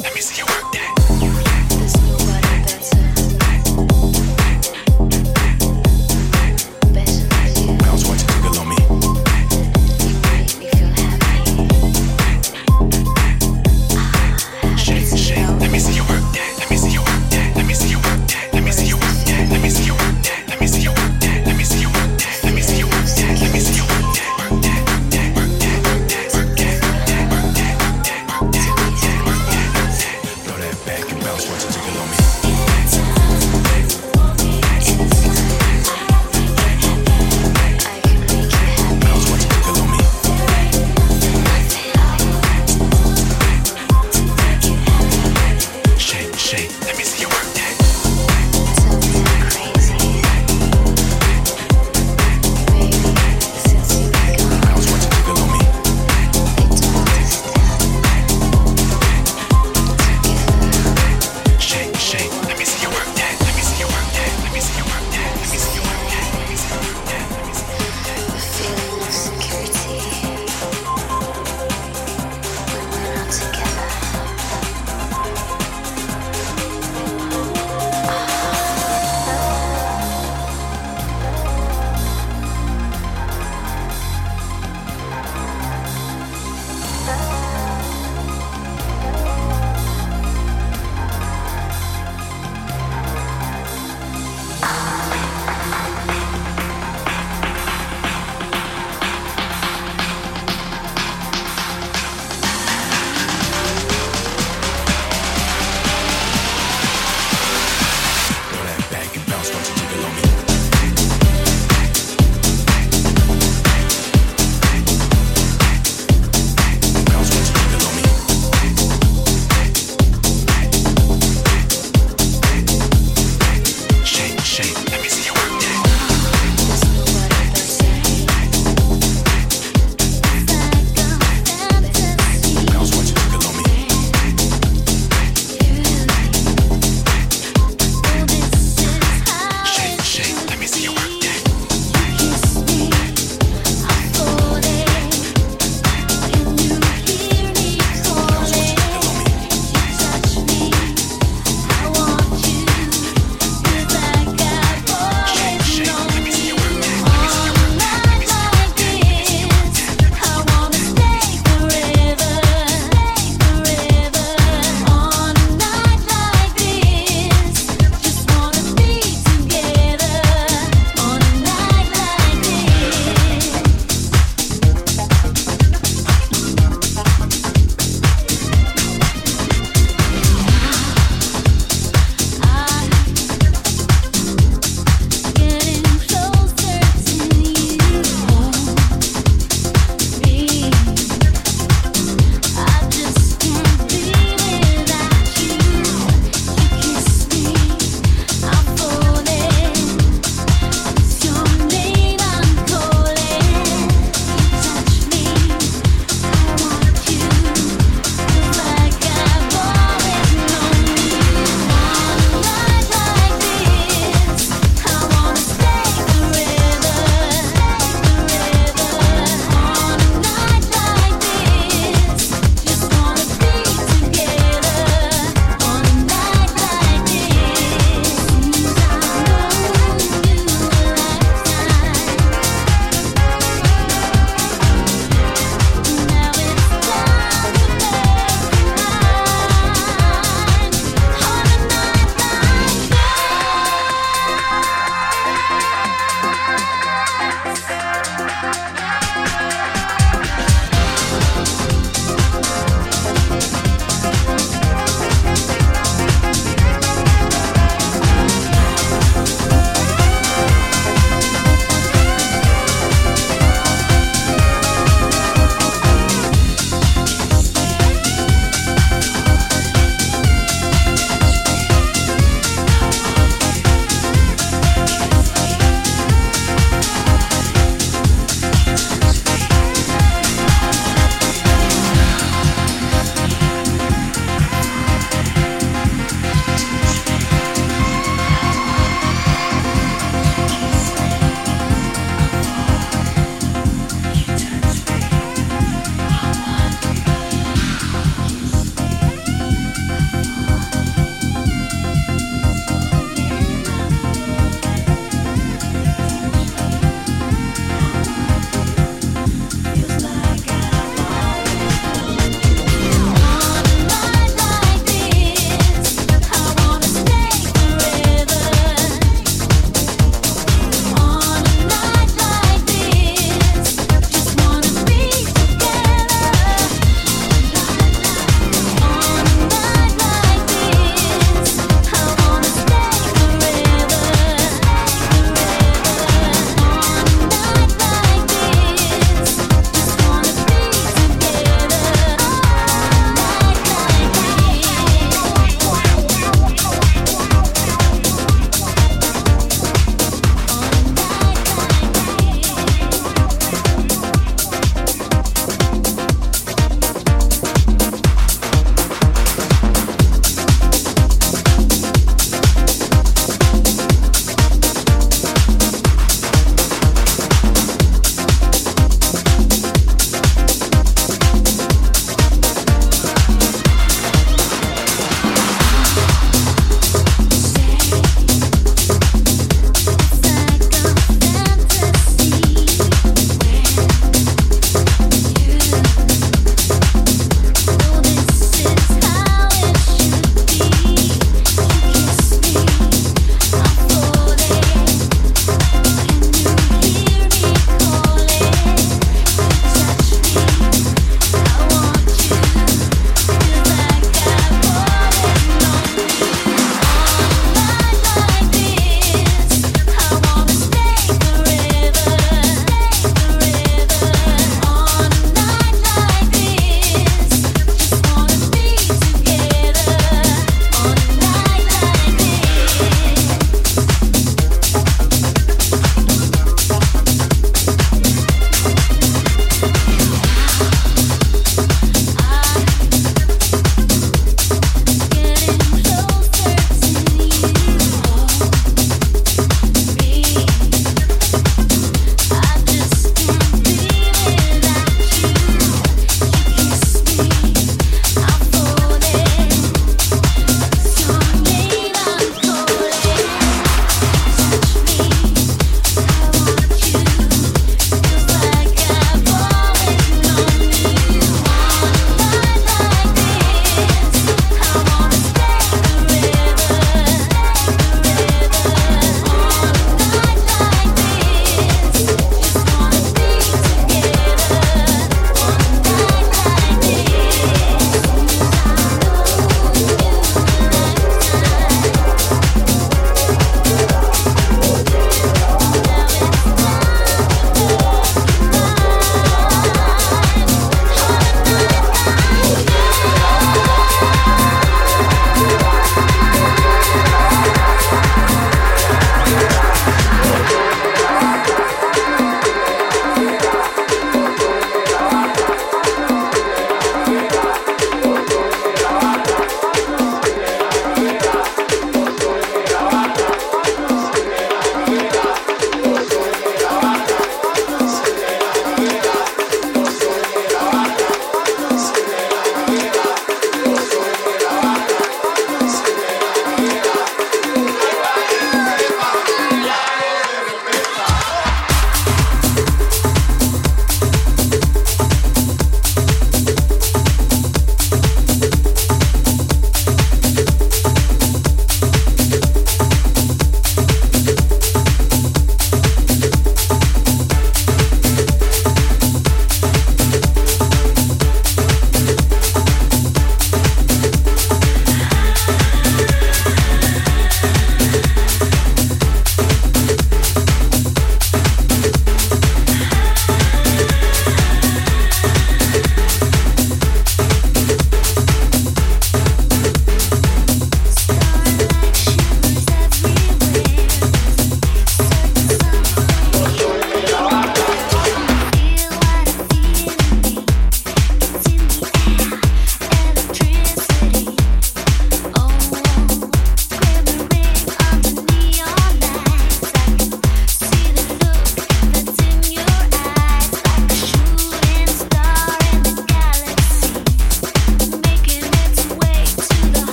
Let me see you work that.